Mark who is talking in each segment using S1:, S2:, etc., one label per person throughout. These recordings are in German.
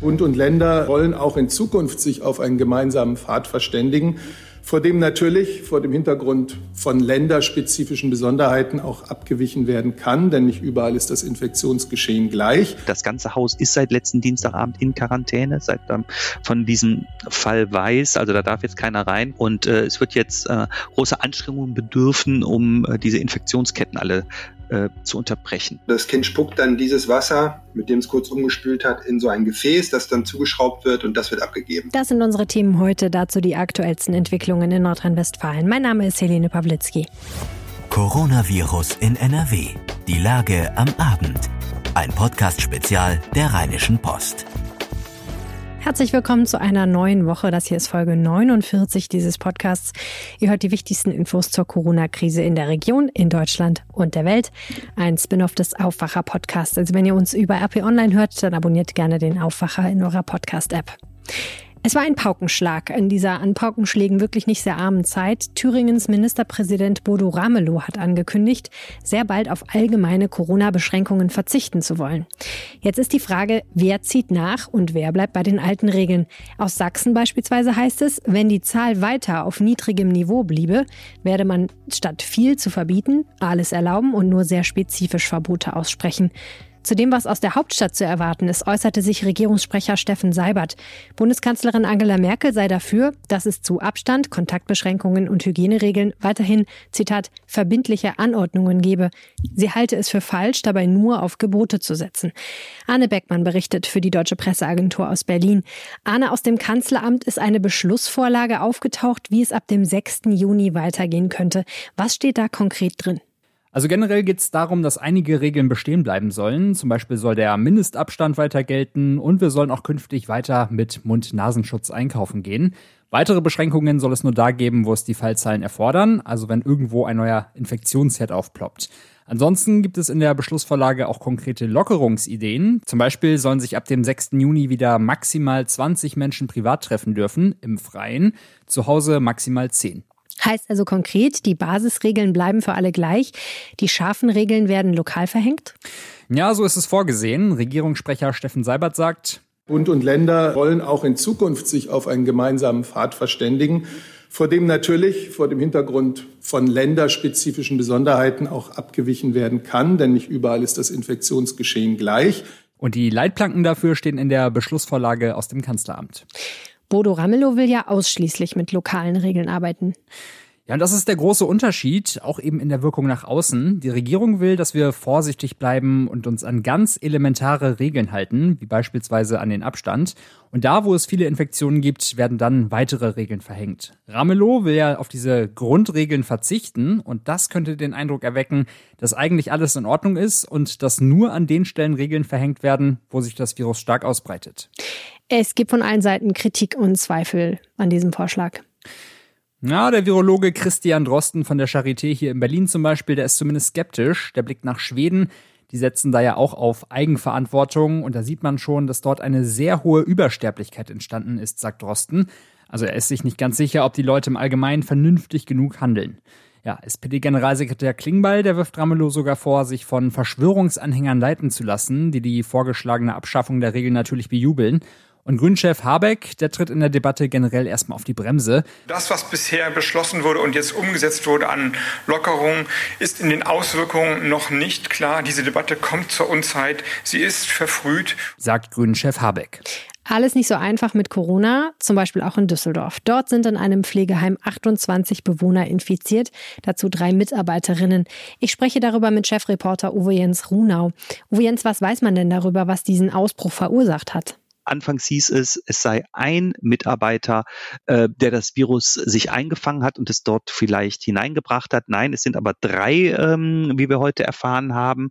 S1: Bund und Länder wollen auch in Zukunft sich auf einen gemeinsamen Pfad verständigen, vor dem natürlich vor dem Hintergrund von länderspezifischen Besonderheiten auch abgewichen werden kann, denn nicht überall ist das Infektionsgeschehen gleich.
S2: Das ganze Haus ist seit letzten Dienstagabend in Quarantäne, seit ähm, von diesem Fall weiß, also da darf jetzt keiner rein und äh, es wird jetzt äh, große Anstrengungen bedürfen, um äh, diese Infektionsketten alle äh, zu unterbrechen.
S3: Das Kind spuckt dann dieses Wasser, mit dem es kurz umgespült hat, in so ein Gefäß, das dann zugeschraubt wird und das wird abgegeben.
S4: Das sind unsere Themen heute, dazu die aktuellsten Entwicklungen in Nordrhein-Westfalen. Mein Name ist Helene Pawlitzki.
S5: Coronavirus in NRW. Die Lage am Abend. Ein Podcast-Spezial der Rheinischen Post.
S4: Herzlich willkommen zu einer neuen Woche. Das hier ist Folge 49 dieses Podcasts. Ihr hört die wichtigsten Infos zur Corona-Krise in der Region, in Deutschland und der Welt. Ein Spin-off des Aufwacher-Podcasts. Also wenn ihr uns über RP Online hört, dann abonniert gerne den Aufwacher in eurer Podcast-App. Es war ein Paukenschlag in dieser an Paukenschlägen wirklich nicht sehr armen Zeit. Thüringens Ministerpräsident Bodo Ramelow hat angekündigt, sehr bald auf allgemeine Corona-Beschränkungen verzichten zu wollen. Jetzt ist die Frage, wer zieht nach und wer bleibt bei den alten Regeln? Aus Sachsen beispielsweise heißt es, wenn die Zahl weiter auf niedrigem Niveau bliebe, werde man statt viel zu verbieten, alles erlauben und nur sehr spezifisch Verbote aussprechen. Zu dem, was aus der Hauptstadt zu erwarten ist, äußerte sich Regierungssprecher Steffen Seibert. Bundeskanzlerin Angela Merkel sei dafür, dass es zu Abstand, Kontaktbeschränkungen und Hygieneregeln weiterhin, Zitat, verbindliche Anordnungen gebe. Sie halte es für falsch, dabei nur auf Gebote zu setzen. Arne Beckmann berichtet für die Deutsche Presseagentur aus Berlin. Arne, aus dem Kanzleramt ist eine Beschlussvorlage aufgetaucht, wie es ab dem 6. Juni weitergehen könnte. Was steht da konkret drin?
S6: Also generell geht es darum, dass einige Regeln bestehen bleiben sollen. Zum Beispiel soll der Mindestabstand weiter gelten und wir sollen auch künftig weiter mit Mund-Nasenschutz einkaufen gehen. Weitere Beschränkungen soll es nur da geben, wo es die Fallzahlen erfordern, also wenn irgendwo ein neuer Infektionsherd aufploppt. Ansonsten gibt es in der Beschlussvorlage auch konkrete Lockerungsideen. Zum Beispiel sollen sich ab dem 6. Juni wieder maximal 20 Menschen privat treffen dürfen, im Freien, zu Hause maximal 10.
S4: Heißt also konkret, die Basisregeln bleiben für alle gleich. Die scharfen Regeln werden lokal verhängt?
S6: Ja, so ist es vorgesehen. Regierungssprecher Steffen Seibert sagt,
S1: Bund und Länder wollen auch in Zukunft sich auf einen gemeinsamen Pfad verständigen, vor dem natürlich vor dem Hintergrund von länderspezifischen Besonderheiten auch abgewichen werden kann, denn nicht überall ist das Infektionsgeschehen gleich.
S6: Und die Leitplanken dafür stehen in der Beschlussvorlage aus dem Kanzleramt.
S4: Bodo Ramelow will ja ausschließlich mit lokalen Regeln arbeiten.
S6: Ja, und das ist der große Unterschied, auch eben in der Wirkung nach außen. Die Regierung will, dass wir vorsichtig bleiben und uns an ganz elementare Regeln halten, wie beispielsweise an den Abstand. Und da, wo es viele Infektionen gibt, werden dann weitere Regeln verhängt. Ramelow will ja auf diese Grundregeln verzichten und das könnte den Eindruck erwecken, dass eigentlich alles in Ordnung ist und dass nur an den Stellen Regeln verhängt werden, wo sich das Virus stark ausbreitet.
S4: Es gibt von allen Seiten Kritik und Zweifel an diesem Vorschlag.
S6: Ja, der Virologe Christian Drosten von der Charité hier in Berlin zum Beispiel, der ist zumindest skeptisch. Der blickt nach Schweden. Die setzen da ja auch auf Eigenverantwortung und da sieht man schon, dass dort eine sehr hohe Übersterblichkeit entstanden ist, sagt Drosten. Also er ist sich nicht ganz sicher, ob die Leute im Allgemeinen vernünftig genug handeln. Ja, SPD-Generalsekretär Klingbeil, der wirft Ramelow sogar vor, sich von Verschwörungsanhängern leiten zu lassen, die die vorgeschlagene Abschaffung der Regeln natürlich bejubeln. Und Grünchef Habeck, der tritt in der Debatte generell erstmal auf die Bremse.
S7: Das, was bisher beschlossen wurde und jetzt umgesetzt wurde an Lockerungen, ist in den Auswirkungen noch nicht klar. Diese Debatte kommt zur Unzeit. Sie ist verfrüht,
S6: sagt Grünchef Habeck.
S4: Alles nicht so einfach mit Corona, zum Beispiel auch in Düsseldorf. Dort sind in einem Pflegeheim 28 Bewohner infiziert, dazu drei Mitarbeiterinnen. Ich spreche darüber mit Chefreporter Uwe Jens Runau. Uwe Jens, was weiß man denn darüber, was diesen Ausbruch verursacht hat?
S2: Anfangs hieß es, es sei ein Mitarbeiter, äh, der das Virus sich eingefangen hat und es dort vielleicht hineingebracht hat. Nein, es sind aber drei, ähm, wie wir heute erfahren haben.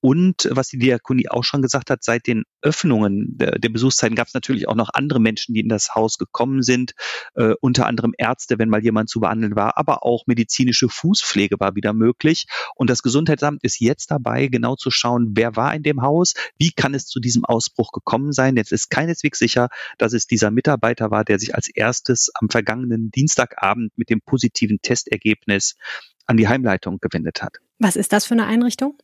S2: Und was die Diakonie auch schon gesagt hat, seit den Öffnungen der, der Besuchszeiten gab es natürlich auch noch andere Menschen, die in das Haus gekommen sind, äh, unter anderem Ärzte, wenn mal jemand zu behandeln war, aber auch medizinische Fußpflege war wieder möglich. Und das Gesundheitsamt ist jetzt dabei, genau zu schauen, wer war in dem Haus, wie kann es zu diesem Ausbruch gekommen sein. Jetzt ist keineswegs sicher, dass es dieser Mitarbeiter war, der sich als erstes am vergangenen Dienstagabend mit dem positiven Testergebnis an die Heimleitung gewendet hat.
S4: Was ist das für eine Einrichtung?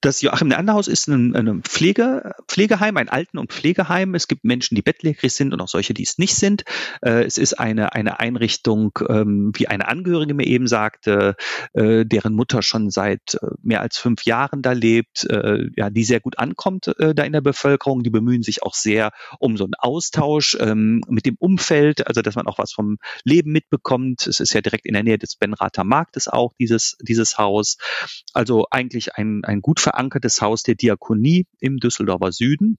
S2: Das Joachim Neander Haus ist ein, ein Pflege, Pflegeheim, ein Alten- und Pflegeheim. Es gibt Menschen, die bettlägerig sind und auch solche, die es nicht sind. Äh, es ist eine, eine Einrichtung, ähm, wie eine Angehörige mir eben sagte, äh, deren Mutter schon seit äh, mehr als fünf Jahren da lebt, ja, die sehr gut ankommt da in der Bevölkerung. Die bemühen sich auch sehr um so einen Austausch ähm, mit dem Umfeld, also dass man auch was vom Leben mitbekommt. Es ist ja direkt in der Nähe des Benrather Marktes auch, dieses, dieses Haus. Also eigentlich ein, ein gut verankertes Haus der Diakonie im Düsseldorfer Süden.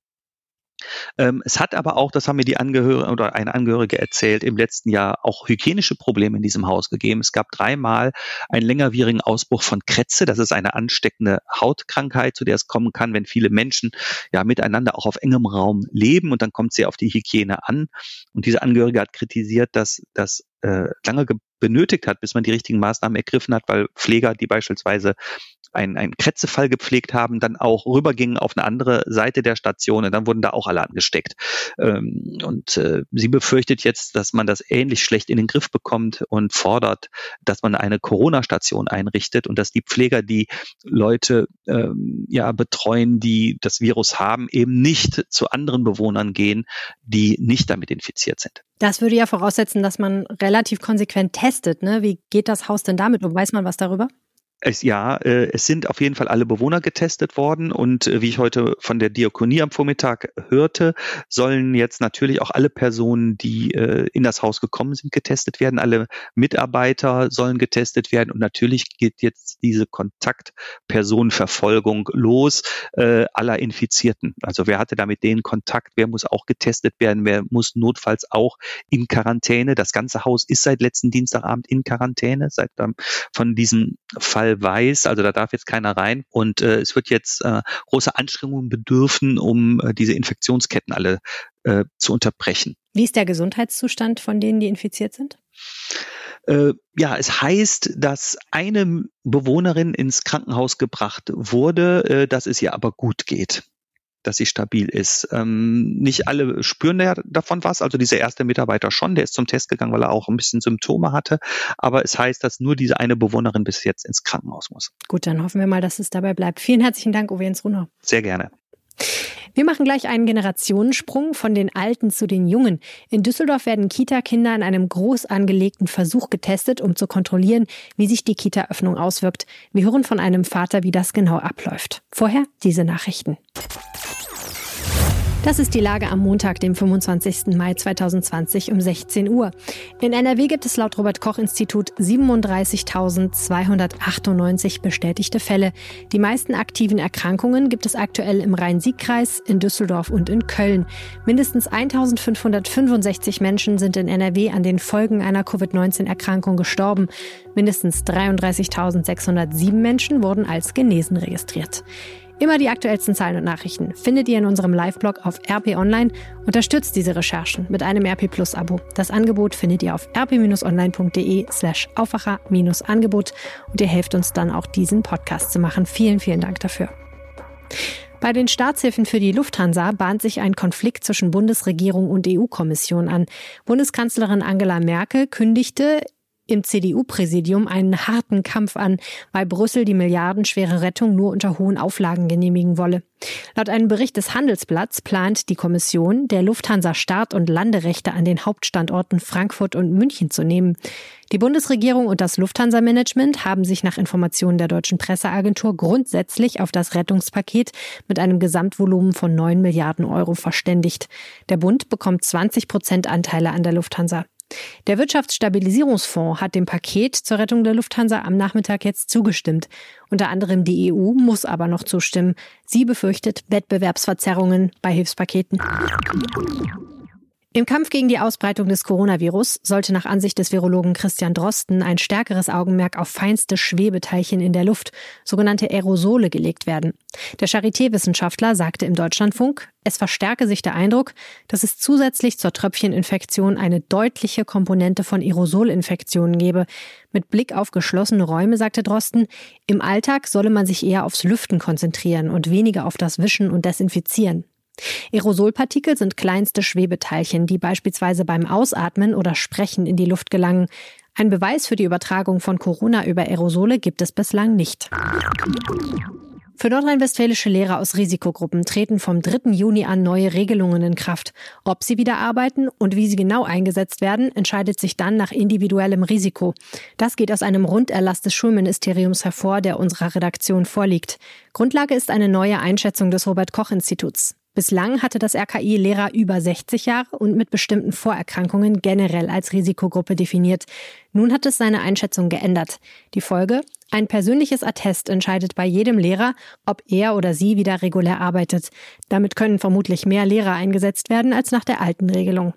S2: Ähm, es hat aber auch, das haben mir die Angehörige oder eine Angehörige erzählt, im letzten Jahr auch hygienische Probleme in diesem Haus gegeben. Es gab dreimal einen längerwierigen Ausbruch von Krätze. Das ist eine ansteckende Hautkrankheit, zu der es kommen kann, wenn viele Menschen ja miteinander auch auf engem Raum leben und dann kommt sie auf die Hygiene an. Und diese Angehörige hat kritisiert, dass das äh, lange benötigt hat, bis man die richtigen Maßnahmen ergriffen hat, weil Pfleger, die beispielsweise einen, einen Krätzefall gepflegt haben, dann auch rübergingen auf eine andere Seite der Station und dann wurden da auch alle angesteckt. Ähm, und äh, sie befürchtet jetzt, dass man das ähnlich schlecht in den Griff bekommt und fordert, dass man eine Corona-Station einrichtet und dass die Pfleger, die Leute ähm, ja betreuen, die das Virus haben, eben nicht zu anderen Bewohnern gehen, die nicht damit infiziert sind.
S4: Das würde ja voraussetzen, dass man relativ konsequent testet. Ne? Wie geht das Haus denn damit? Weiß man was darüber?
S2: Es, ja, äh, es sind auf jeden Fall alle Bewohner getestet worden und äh, wie ich heute von der Diakonie am Vormittag hörte, sollen jetzt natürlich auch alle Personen, die äh, in das Haus gekommen sind, getestet werden. Alle Mitarbeiter sollen getestet werden und natürlich geht jetzt diese Kontaktpersonenverfolgung los äh, aller Infizierten. Also wer hatte da mit denen Kontakt, wer muss auch getestet werden, wer muss notfalls auch in Quarantäne. Das ganze Haus ist seit letzten Dienstagabend in Quarantäne, seit ähm, von diesem Fall weiß, also da darf jetzt keiner rein. Und äh, es wird jetzt äh, große Anstrengungen bedürfen, um äh, diese Infektionsketten alle äh, zu unterbrechen.
S4: Wie ist der Gesundheitszustand von denen, die infiziert sind?
S2: Äh, ja, es heißt, dass eine Bewohnerin ins Krankenhaus gebracht wurde, äh, dass es ihr aber gut geht dass sie stabil ist. Ähm, nicht alle spüren ja davon was. Also dieser erste Mitarbeiter schon, der ist zum Test gegangen, weil er auch ein bisschen Symptome hatte. Aber es heißt, dass nur diese eine Bewohnerin bis jetzt ins Krankenhaus muss.
S4: Gut, dann hoffen wir mal, dass es dabei bleibt. Vielen herzlichen Dank, Uwe Jens Runau.
S2: Sehr gerne.
S4: Wir machen gleich einen Generationensprung von den Alten zu den Jungen. In Düsseldorf werden Kita-Kinder in einem groß angelegten Versuch getestet, um zu kontrollieren, wie sich die Kita-Öffnung auswirkt. Wir hören von einem Vater, wie das genau abläuft. Vorher diese Nachrichten. Das ist die Lage am Montag, dem 25. Mai 2020 um 16 Uhr. In NRW gibt es laut Robert Koch Institut 37.298 bestätigte Fälle. Die meisten aktiven Erkrankungen gibt es aktuell im Rhein-Sieg-Kreis, in Düsseldorf und in Köln. Mindestens 1.565 Menschen sind in NRW an den Folgen einer Covid-19-Erkrankung gestorben. Mindestens 33.607 Menschen wurden als genesen registriert. Immer die aktuellsten Zahlen und Nachrichten findet ihr in unserem Live-Blog auf RP Online. Unterstützt diese Recherchen mit einem RP Plus Abo. Das Angebot findet ihr auf rp-online.de slash Aufwacher-Angebot und ihr helft uns dann auch diesen Podcast zu machen. Vielen, vielen Dank dafür. Bei den Staatshilfen für die Lufthansa bahnt sich ein Konflikt zwischen Bundesregierung und EU-Kommission an. Bundeskanzlerin Angela Merkel kündigte im CDU-Präsidium einen harten Kampf an, weil Brüssel die milliardenschwere Rettung nur unter hohen Auflagen genehmigen wolle. Laut einem Bericht des Handelsblatts plant die Kommission, der Lufthansa Start- und Landerechte an den Hauptstandorten Frankfurt und München zu nehmen. Die Bundesregierung und das Lufthansa-Management haben sich nach Informationen der deutschen Presseagentur grundsätzlich auf das Rettungspaket mit einem Gesamtvolumen von 9 Milliarden Euro verständigt. Der Bund bekommt 20 Prozent Anteile an der Lufthansa. Der Wirtschaftsstabilisierungsfonds hat dem Paket zur Rettung der Lufthansa am Nachmittag jetzt zugestimmt. Unter anderem die EU muss aber noch zustimmen. Sie befürchtet Wettbewerbsverzerrungen bei Hilfspaketen. Im Kampf gegen die Ausbreitung des Coronavirus sollte nach Ansicht des Virologen Christian Drosten ein stärkeres Augenmerk auf feinste Schwebeteilchen in der Luft, sogenannte Aerosole, gelegt werden. Der Charité-Wissenschaftler sagte im Deutschlandfunk, es verstärke sich der Eindruck, dass es zusätzlich zur Tröpfcheninfektion eine deutliche Komponente von Aerosolinfektionen gebe. Mit Blick auf geschlossene Räume, sagte Drosten, im Alltag solle man sich eher aufs Lüften konzentrieren und weniger auf das Wischen und Desinfizieren. Aerosolpartikel sind kleinste Schwebeteilchen, die beispielsweise beim Ausatmen oder Sprechen in die Luft gelangen. Ein Beweis für die Übertragung von Corona über Aerosole gibt es bislang nicht. Für nordrhein-westfälische Lehrer aus Risikogruppen treten vom 3. Juni an neue Regelungen in Kraft. Ob sie wieder arbeiten und wie sie genau eingesetzt werden, entscheidet sich dann nach individuellem Risiko. Das geht aus einem Runderlass des Schulministeriums hervor, der unserer Redaktion vorliegt. Grundlage ist eine neue Einschätzung des Robert Koch Instituts. Bislang hatte das RKI Lehrer über 60 Jahre und mit bestimmten Vorerkrankungen generell als Risikogruppe definiert. Nun hat es seine Einschätzung geändert. Die Folge? Ein persönliches Attest entscheidet bei jedem Lehrer, ob er oder sie wieder regulär arbeitet. Damit können vermutlich mehr Lehrer eingesetzt werden als nach der alten Regelung.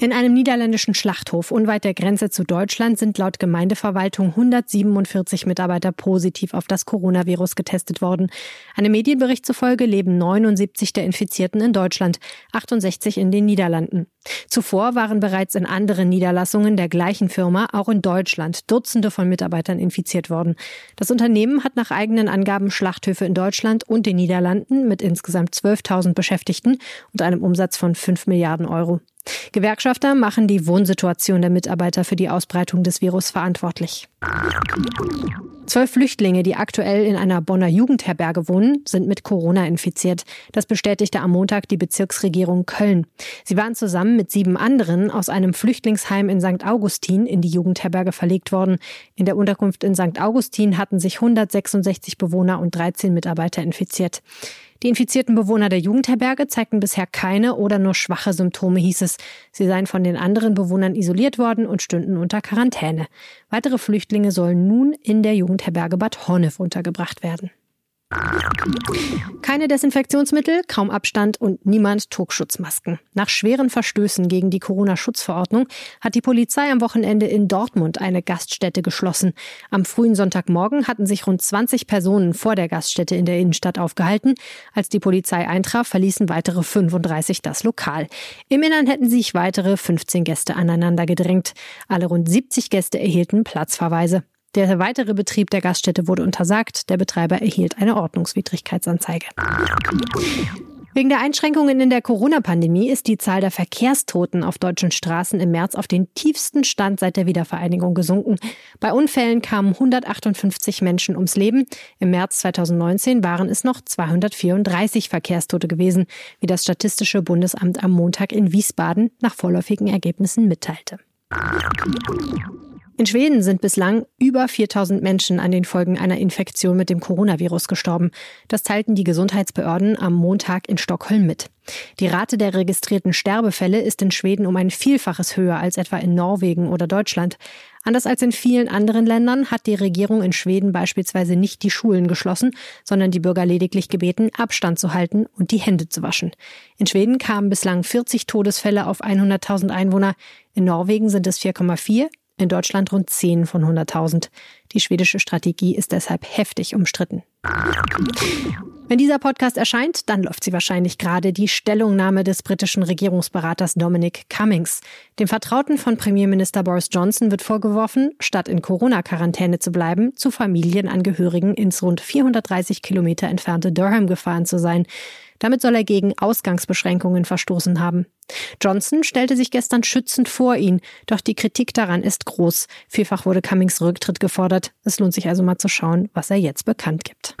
S4: In einem niederländischen Schlachthof unweit der Grenze zu Deutschland sind laut Gemeindeverwaltung 147 Mitarbeiter positiv auf das Coronavirus getestet worden. Einem Medienbericht zufolge leben 79 der Infizierten in Deutschland, 68 in den Niederlanden. Zuvor waren bereits in anderen Niederlassungen der gleichen Firma auch in Deutschland Dutzende von Mitarbeitern infiziert worden. Das Unternehmen hat nach eigenen Angaben Schlachthöfe in Deutschland und den Niederlanden mit insgesamt 12.000 Beschäftigten und einem Umsatz von 5 Milliarden Euro. Gewerkschafter machen die Wohnsituation der Mitarbeiter für die Ausbreitung des Virus verantwortlich. Zwölf Flüchtlinge, die aktuell in einer Bonner Jugendherberge wohnen, sind mit Corona infiziert. Das bestätigte am Montag die Bezirksregierung Köln. Sie waren zusammen mit sieben anderen aus einem Flüchtlingsheim in St. Augustin in die Jugendherberge verlegt worden. In der Unterkunft in St. Augustin hatten sich 166 Bewohner und 13 Mitarbeiter infiziert. Die infizierten Bewohner der Jugendherberge zeigten bisher keine oder nur schwache Symptome, hieß es. Sie seien von den anderen Bewohnern isoliert worden und stünden unter Quarantäne. Weitere Flüchtlinge sollen nun in der Jugendherberge Bad Honnef untergebracht werden. Keine Desinfektionsmittel, kaum Abstand und niemand trug Schutzmasken. Nach schweren Verstößen gegen die Corona-Schutzverordnung hat die Polizei am Wochenende in Dortmund eine Gaststätte geschlossen. Am frühen Sonntagmorgen hatten sich rund 20 Personen vor der Gaststätte in der Innenstadt aufgehalten. Als die Polizei eintraf, verließen weitere 35 das Lokal. Im Innern hätten sich weitere 15 Gäste aneinander gedrängt. Alle rund 70 Gäste erhielten Platzverweise. Der weitere Betrieb der Gaststätte wurde untersagt. Der Betreiber erhielt eine Ordnungswidrigkeitsanzeige. Wegen der Einschränkungen in der Corona-Pandemie ist die Zahl der Verkehrstoten auf deutschen Straßen im März auf den tiefsten Stand seit der Wiedervereinigung gesunken. Bei Unfällen kamen 158 Menschen ums Leben. Im März 2019 waren es noch 234 Verkehrstote gewesen, wie das Statistische Bundesamt am Montag in Wiesbaden nach vorläufigen Ergebnissen mitteilte. In Schweden sind bislang über 4000 Menschen an den Folgen einer Infektion mit dem Coronavirus gestorben. Das teilten die Gesundheitsbehörden am Montag in Stockholm mit. Die Rate der registrierten Sterbefälle ist in Schweden um ein Vielfaches höher als etwa in Norwegen oder Deutschland. Anders als in vielen anderen Ländern hat die Regierung in Schweden beispielsweise nicht die Schulen geschlossen, sondern die Bürger lediglich gebeten, Abstand zu halten und die Hände zu waschen. In Schweden kamen bislang 40 Todesfälle auf 100.000 Einwohner. In Norwegen sind es 4,4, in Deutschland rund 10 von 100.000. Die schwedische Strategie ist deshalb heftig umstritten. Wenn dieser Podcast erscheint, dann läuft sie wahrscheinlich gerade die Stellungnahme des britischen Regierungsberaters Dominic Cummings. Dem Vertrauten von Premierminister Boris Johnson wird vorgeworfen, statt in Corona-Quarantäne zu bleiben, zu Familienangehörigen ins rund 430 Kilometer entfernte Durham gefahren zu sein. Damit soll er gegen Ausgangsbeschränkungen verstoßen haben. Johnson stellte sich gestern schützend vor ihn, doch die Kritik daran ist groß. Vielfach wurde Cummings Rücktritt gefordert. Es lohnt sich also mal zu schauen, was er jetzt bekannt gibt.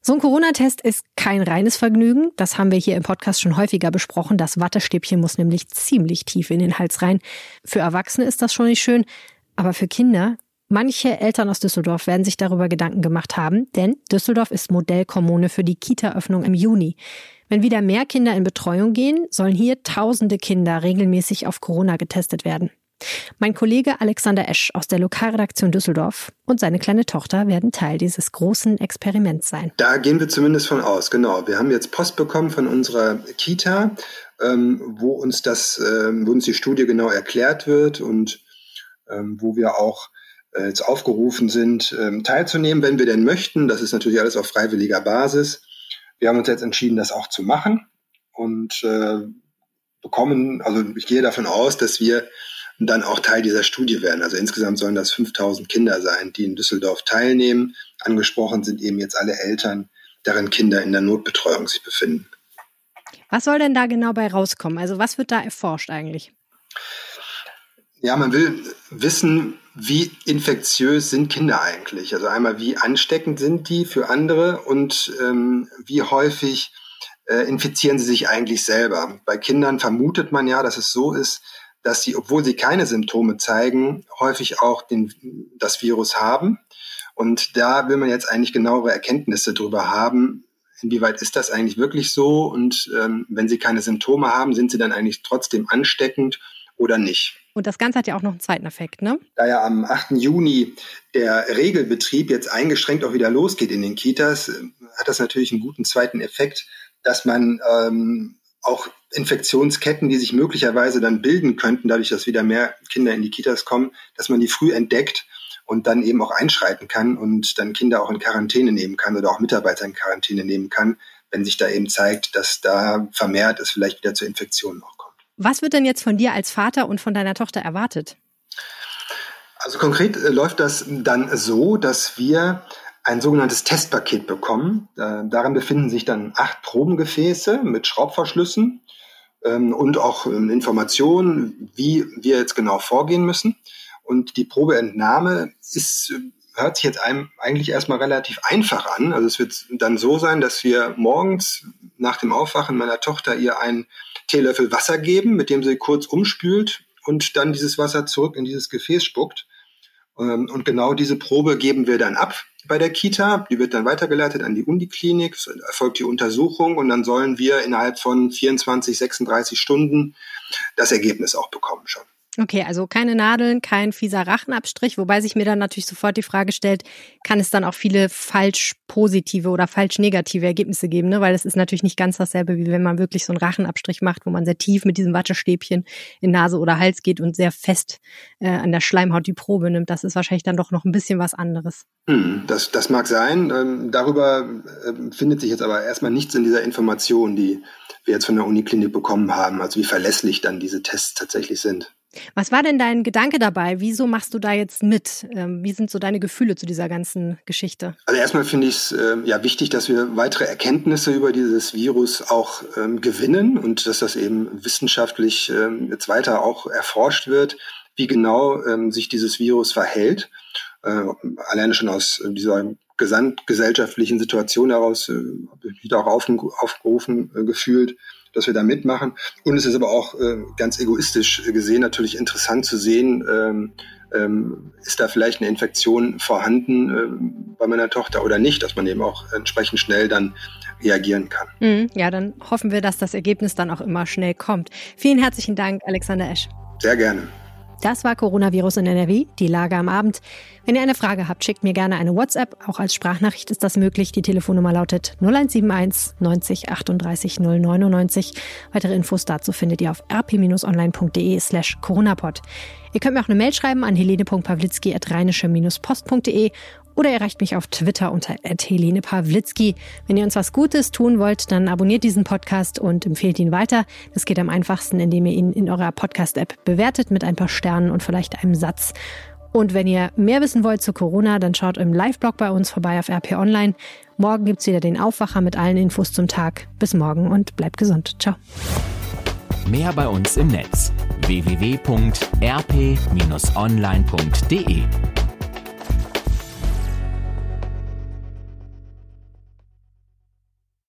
S4: So ein Corona-Test ist kein reines Vergnügen. Das haben wir hier im Podcast schon häufiger besprochen. Das Wattestäbchen muss nämlich ziemlich tief in den Hals rein. Für Erwachsene ist das schon nicht schön, aber für Kinder Manche Eltern aus Düsseldorf werden sich darüber Gedanken gemacht haben, denn Düsseldorf ist Modellkommune für die Kita-Öffnung im Juni. Wenn wieder mehr Kinder in Betreuung gehen, sollen hier tausende Kinder regelmäßig auf Corona getestet werden. Mein Kollege Alexander Esch aus der Lokalredaktion Düsseldorf und seine kleine Tochter werden Teil dieses großen Experiments sein.
S3: Da gehen wir zumindest von aus, genau. Wir haben jetzt Post bekommen von unserer Kita, ähm, wo uns das, ähm, wo uns die Studie genau erklärt wird und ähm, wo wir auch jetzt aufgerufen sind, ähm, teilzunehmen, wenn wir denn möchten. Das ist natürlich alles auf freiwilliger Basis. Wir haben uns jetzt entschieden, das auch zu machen und äh, bekommen, also ich gehe davon aus, dass wir dann auch Teil dieser Studie werden. Also insgesamt sollen das 5000 Kinder sein, die in Düsseldorf teilnehmen. Angesprochen sind eben jetzt alle Eltern, deren Kinder in der Notbetreuung sich befinden.
S4: Was soll denn da genau bei rauskommen? Also was wird da erforscht eigentlich?
S3: Ja, man will wissen, wie infektiös sind Kinder eigentlich? Also einmal, wie ansteckend sind die für andere und ähm, wie häufig äh, infizieren sie sich eigentlich selber? Bei Kindern vermutet man ja, dass es so ist, dass sie, obwohl sie keine Symptome zeigen, häufig auch den, das Virus haben. Und da will man jetzt eigentlich genauere Erkenntnisse darüber haben, inwieweit ist das eigentlich wirklich so und ähm, wenn sie keine Symptome haben, sind sie dann eigentlich trotzdem ansteckend oder nicht.
S4: Und das Ganze hat ja auch noch einen zweiten Effekt, ne?
S3: Da ja am 8. Juni der Regelbetrieb jetzt eingeschränkt auch wieder losgeht in den Kitas, äh, hat das natürlich einen guten zweiten Effekt, dass man ähm, auch Infektionsketten, die sich möglicherweise dann bilden könnten, dadurch, dass wieder mehr Kinder in die Kitas kommen, dass man die früh entdeckt und dann eben auch einschreiten kann und dann Kinder auch in Quarantäne nehmen kann oder auch Mitarbeiter in Quarantäne nehmen kann, wenn sich da eben zeigt, dass da vermehrt es vielleicht wieder zu Infektionen auch.
S4: Was wird denn jetzt von dir als Vater und von deiner Tochter erwartet?
S3: Also konkret äh, läuft das dann so, dass wir ein sogenanntes Testpaket bekommen. Äh, darin befinden sich dann acht Probengefäße mit Schraubverschlüssen ähm, und auch ähm, Informationen, wie wir jetzt genau vorgehen müssen. Und die Probeentnahme ist, hört sich jetzt einem eigentlich erstmal relativ einfach an. Also es wird dann so sein, dass wir morgens nach dem Aufwachen meiner Tochter ihr einen Teelöffel Wasser geben, mit dem sie kurz umspült und dann dieses Wasser zurück in dieses Gefäß spuckt. Ähm, und genau diese Probe geben wir dann ab bei der Kita. Die wird dann weitergeleitet an die Uniklinik. Es erfolgt die Untersuchung und dann sollen wir innerhalb von 24, 36 Stunden das Ergebnis auch bekommen schon.
S4: Okay, also keine Nadeln, kein fieser Rachenabstrich, wobei sich mir dann natürlich sofort die Frage stellt, kann es dann auch viele falsch positive oder falsch negative Ergebnisse geben, ne? Weil es ist natürlich nicht ganz dasselbe, wie wenn man wirklich so einen Rachenabstrich macht, wo man sehr tief mit diesem Wattestäbchen in Nase oder Hals geht und sehr fest äh, an der Schleimhaut die Probe nimmt. Das ist wahrscheinlich dann doch noch ein bisschen was anderes.
S3: Hm, das, das mag sein. Ähm, darüber äh, findet sich jetzt aber erstmal nichts in dieser Information, die wir jetzt von der Uniklinik bekommen haben, also wie verlässlich dann diese Tests tatsächlich sind.
S4: Was war denn dein Gedanke dabei? Wieso machst du da jetzt mit? Ähm, wie sind so deine Gefühle zu dieser ganzen Geschichte?
S3: Also erstmal finde ich es äh, ja wichtig, dass wir weitere Erkenntnisse über dieses Virus auch ähm, gewinnen und dass das eben wissenschaftlich ähm, jetzt weiter auch erforscht wird, wie genau ähm, sich dieses Virus verhält. Äh, alleine schon aus dieser gesamtgesellschaftlichen Situation heraus äh, habe ich mich da auch aufgerufen äh, gefühlt, dass wir da mitmachen. Und es ist aber auch äh, ganz egoistisch gesehen natürlich interessant zu sehen, ähm, ähm, ist da vielleicht eine Infektion vorhanden äh, bei meiner Tochter oder nicht, dass man eben auch entsprechend schnell dann reagieren kann.
S4: Mhm, ja, dann hoffen wir, dass das Ergebnis dann auch immer schnell kommt. Vielen herzlichen Dank, Alexander Esch.
S3: Sehr gerne.
S4: Das war Coronavirus in NRW, die Lage am Abend. Wenn ihr eine Frage habt, schickt mir gerne eine WhatsApp. Auch als Sprachnachricht ist das möglich. Die Telefonnummer lautet 0171 90 38 099. Weitere Infos dazu findet ihr auf rp-online.de slash coronapod. Ihr könnt mir auch eine Mail schreiben an helene.pawlitzki.rheinische-post.de oder erreicht mich auf Twitter unter Helene Pawlitzki. Wenn ihr uns was Gutes tun wollt, dann abonniert diesen Podcast und empfehlt ihn weiter. Das geht am einfachsten, indem ihr ihn in eurer Podcast-App bewertet mit ein paar Sternen und vielleicht einem Satz. Und wenn ihr mehr wissen wollt zu Corona, dann schaut im Live-Blog bei uns vorbei auf RP Online. Morgen gibt's wieder den Aufwacher mit allen Infos zum Tag. Bis morgen und bleibt gesund. Ciao.
S5: Mehr bei uns im Netz www.rp-online.de